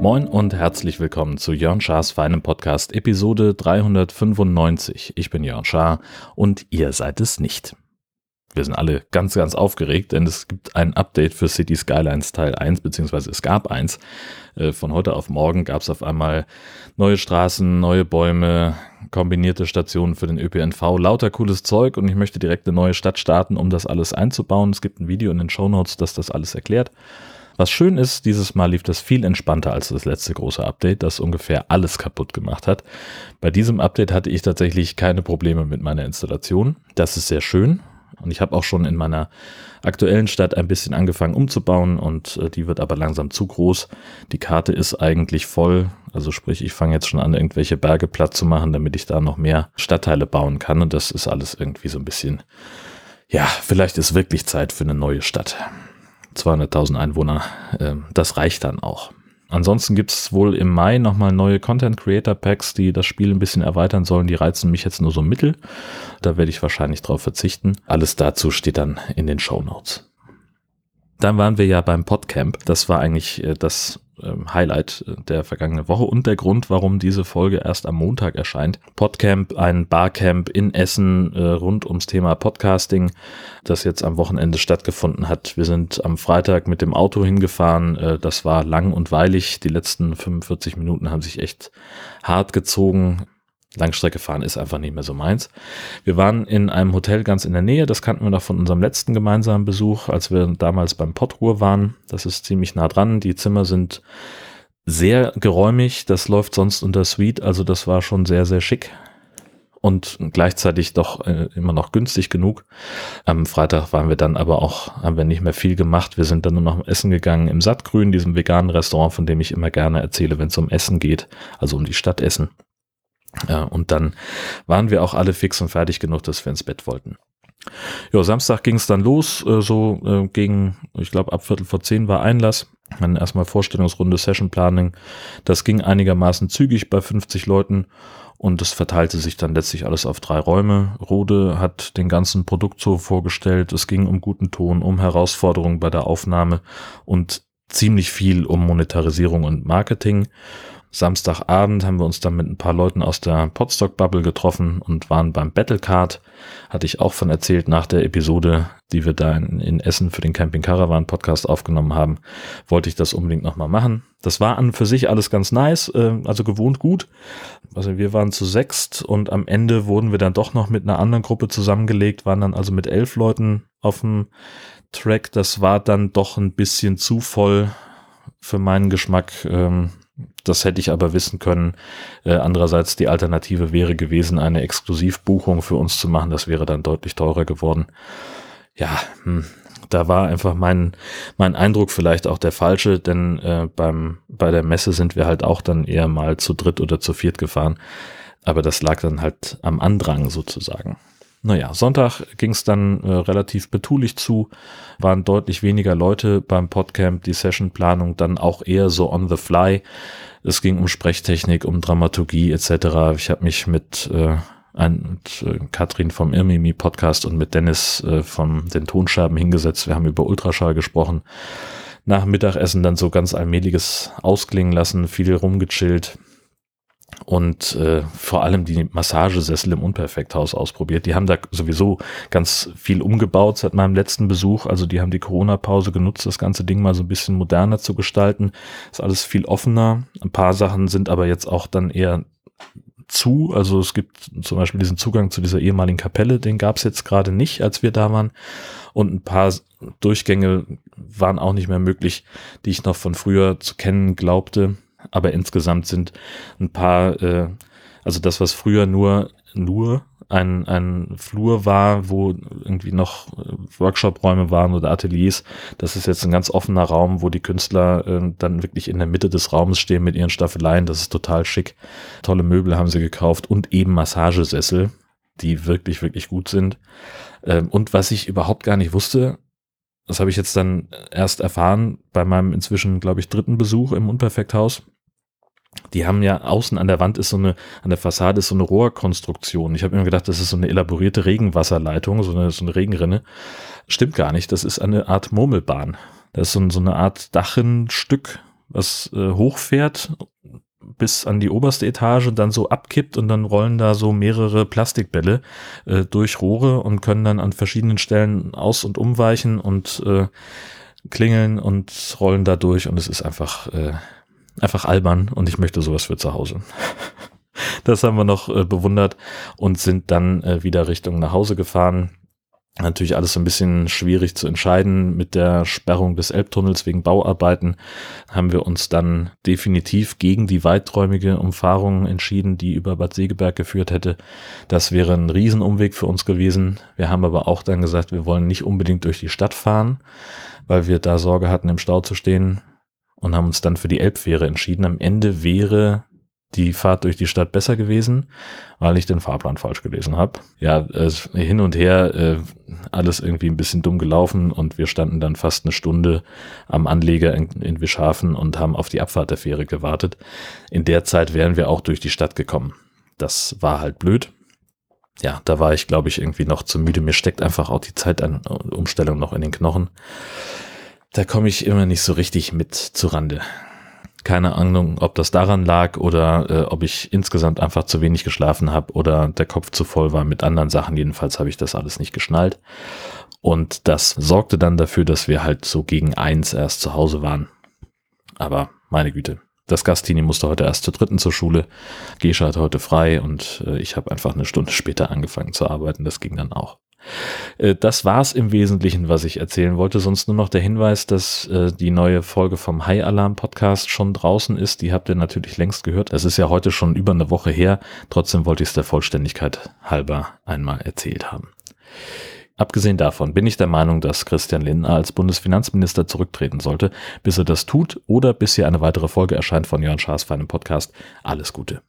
Moin und herzlich willkommen zu Jörn Schars feinem Podcast Episode 395. Ich bin Jörn Schaar und ihr seid es nicht. Wir sind alle ganz, ganz aufgeregt, denn es gibt ein Update für City Skylines Teil 1, beziehungsweise es gab eins. Äh, von heute auf morgen gab es auf einmal neue Straßen, neue Bäume, kombinierte Stationen für den ÖPNV, lauter cooles Zeug und ich möchte direkt eine neue Stadt starten, um das alles einzubauen. Es gibt ein Video in den Show Notes, das das alles erklärt. Was schön ist, dieses Mal lief das viel entspannter als das letzte große Update, das ungefähr alles kaputt gemacht hat. Bei diesem Update hatte ich tatsächlich keine Probleme mit meiner Installation. Das ist sehr schön. Und ich habe auch schon in meiner aktuellen Stadt ein bisschen angefangen umzubauen und äh, die wird aber langsam zu groß. Die Karte ist eigentlich voll. Also sprich, ich fange jetzt schon an, irgendwelche Berge platt zu machen, damit ich da noch mehr Stadtteile bauen kann. Und das ist alles irgendwie so ein bisschen, ja, vielleicht ist wirklich Zeit für eine neue Stadt. 200.000 Einwohner, äh, das reicht dann auch. Ansonsten gibt es wohl im Mai nochmal neue Content Creator Packs, die das Spiel ein bisschen erweitern sollen. Die reizen mich jetzt nur so mittel. Da werde ich wahrscheinlich drauf verzichten. Alles dazu steht dann in den Show Notes. Dann waren wir ja beim Podcamp. Das war eigentlich äh, das Highlight äh, der vergangenen Woche und der Grund, warum diese Folge erst am Montag erscheint. Podcamp, ein Barcamp in Essen äh, rund ums Thema Podcasting, das jetzt am Wochenende stattgefunden hat. Wir sind am Freitag mit dem Auto hingefahren. Äh, das war lang und weilig. Die letzten 45 Minuten haben sich echt hart gezogen. Langstrecke fahren ist einfach nicht mehr so meins. Wir waren in einem Hotel ganz in der Nähe, das kannten wir noch von unserem letzten gemeinsamen Besuch, als wir damals beim Pottruhr waren. Das ist ziemlich nah dran. Die Zimmer sind sehr geräumig, das läuft sonst unter Suite, also das war schon sehr, sehr schick und gleichzeitig doch äh, immer noch günstig genug. Am Freitag waren wir dann aber auch, haben wir nicht mehr viel gemacht. Wir sind dann nur noch essen gegangen im Sattgrün, diesem veganen Restaurant, von dem ich immer gerne erzähle, wenn es um Essen geht, also um die Stadt Essen. Und dann waren wir auch alle fix und fertig genug, dass wir ins Bett wollten. Ja, Samstag ging es dann los, äh, so äh, gegen, ich glaube, ab Viertel vor zehn war Einlass. Dann erstmal Vorstellungsrunde, Session Planning. Das ging einigermaßen zügig bei 50 Leuten und es verteilte sich dann letztlich alles auf drei Räume. Rode hat den ganzen Produkt so vorgestellt. Es ging um guten Ton, um Herausforderungen bei der Aufnahme und ziemlich viel um Monetarisierung und Marketing. Samstagabend haben wir uns dann mit ein paar Leuten aus der Podstock-Bubble getroffen und waren beim Battlecard. Hatte ich auch von erzählt nach der Episode, die wir da in, in Essen für den Camping Caravan Podcast aufgenommen haben. Wollte ich das unbedingt nochmal machen. Das war an für sich alles ganz nice, äh, also gewohnt gut. Also wir waren zu sechst und am Ende wurden wir dann doch noch mit einer anderen Gruppe zusammengelegt, waren dann also mit elf Leuten auf dem Track. Das war dann doch ein bisschen zu voll für meinen Geschmack. Ähm, das hätte ich aber wissen können. Äh, andererseits die Alternative wäre gewesen, eine Exklusivbuchung für uns zu machen. Das wäre dann deutlich teurer geworden. Ja, hm, da war einfach mein, mein Eindruck vielleicht auch der falsche, denn äh, beim, bei der Messe sind wir halt auch dann eher mal zu dritt oder zu viert gefahren. Aber das lag dann halt am Andrang sozusagen. Naja, Sonntag ging es dann äh, relativ betulich zu, waren deutlich weniger Leute beim Podcamp, die Sessionplanung dann auch eher so on the fly. Es ging um Sprechtechnik, um Dramaturgie etc. Ich habe mich mit, äh, ein, mit äh, Katrin vom Irmimi Podcast und mit Dennis äh, von den Tonscherben hingesetzt. Wir haben über Ultraschall gesprochen. Nach Mittagessen dann so ganz allmähliches ausklingen lassen, viel rumgechillt und äh, vor allem die Massagesessel im Unperfekthaus ausprobiert. Die haben da sowieso ganz viel umgebaut seit meinem letzten Besuch. Also die haben die Corona-Pause genutzt, das ganze Ding mal so ein bisschen moderner zu gestalten. Ist alles viel offener. Ein paar Sachen sind aber jetzt auch dann eher zu. Also es gibt zum Beispiel diesen Zugang zu dieser ehemaligen Kapelle, den gab es jetzt gerade nicht, als wir da waren. Und ein paar Durchgänge waren auch nicht mehr möglich, die ich noch von früher zu kennen glaubte aber insgesamt sind ein paar, äh, also das, was früher nur, nur ein, ein Flur war, wo irgendwie noch äh, Workshop-Räume waren oder Ateliers. Das ist jetzt ein ganz offener Raum, wo die Künstler äh, dann wirklich in der Mitte des Raumes stehen mit ihren Staffeleien. Das ist total schick. Tolle Möbel haben sie gekauft und eben Massagesessel, die wirklich, wirklich gut sind. Ähm, und was ich überhaupt gar nicht wusste, das habe ich jetzt dann erst erfahren bei meinem inzwischen, glaube ich, dritten Besuch im Unperfekthaus. Die haben ja außen an der Wand ist so eine, an der Fassade ist so eine Rohrkonstruktion. Ich habe immer gedacht, das ist so eine elaborierte Regenwasserleitung, so eine, so eine Regenrinne. Stimmt gar nicht, das ist eine Art Murmelbahn. Das ist so, so eine Art Dachenstück, was äh, hochfährt bis an die oberste Etage und dann so abkippt und dann rollen da so mehrere Plastikbälle äh, durch Rohre und können dann an verschiedenen Stellen aus- und umweichen und äh, klingeln und rollen da durch und es ist einfach, äh, einfach albern und ich möchte sowas für zu Hause. das haben wir noch äh, bewundert und sind dann äh, wieder Richtung nach Hause gefahren Natürlich alles so ein bisschen schwierig zu entscheiden. Mit der Sperrung des Elbtunnels wegen Bauarbeiten haben wir uns dann definitiv gegen die weiträumige Umfahrung entschieden, die über Bad Segeberg geführt hätte. Das wäre ein Riesenumweg für uns gewesen. Wir haben aber auch dann gesagt, wir wollen nicht unbedingt durch die Stadt fahren, weil wir da Sorge hatten, im Stau zu stehen und haben uns dann für die Elbfähre entschieden. Am Ende wäre die Fahrt durch die Stadt besser gewesen, weil ich den Fahrplan falsch gelesen habe. Ja, äh, hin und her, äh, alles irgendwie ein bisschen dumm gelaufen und wir standen dann fast eine Stunde am Anleger in, in Wischhafen und haben auf die Abfahrt der Fähre gewartet. In der Zeit wären wir auch durch die Stadt gekommen. Das war halt blöd. Ja, da war ich, glaube ich, irgendwie noch zu müde. Mir steckt einfach auch die Zeitumstellung noch in den Knochen. Da komme ich immer nicht so richtig mit zu Rande. Keine Ahnung, ob das daran lag oder äh, ob ich insgesamt einfach zu wenig geschlafen habe oder der Kopf zu voll war mit anderen Sachen. Jedenfalls habe ich das alles nicht geschnallt. Und das sorgte dann dafür, dass wir halt so gegen eins erst zu Hause waren. Aber meine Güte, das Gastini musste heute erst zur dritten zur Schule. Gescha hatte heute frei und äh, ich habe einfach eine Stunde später angefangen zu arbeiten. Das ging dann auch. Äh, das war's im Wesentlichen, was ich erzählen wollte. Sonst nur noch der Hinweis, dass äh, die neue Folge vom High Alarm Podcast schon draußen ist. Die habt ihr natürlich längst gehört. Es ist ja heute schon über eine Woche her. Trotzdem wollte ich es der Vollständigkeit halber einmal erzählt haben. Abgesehen davon bin ich der Meinung, dass Christian Lindner als Bundesfinanzminister zurücktreten sollte. Bis er das tut oder bis hier eine weitere Folge erscheint von Jörn Schaas für einen Podcast. Alles Gute.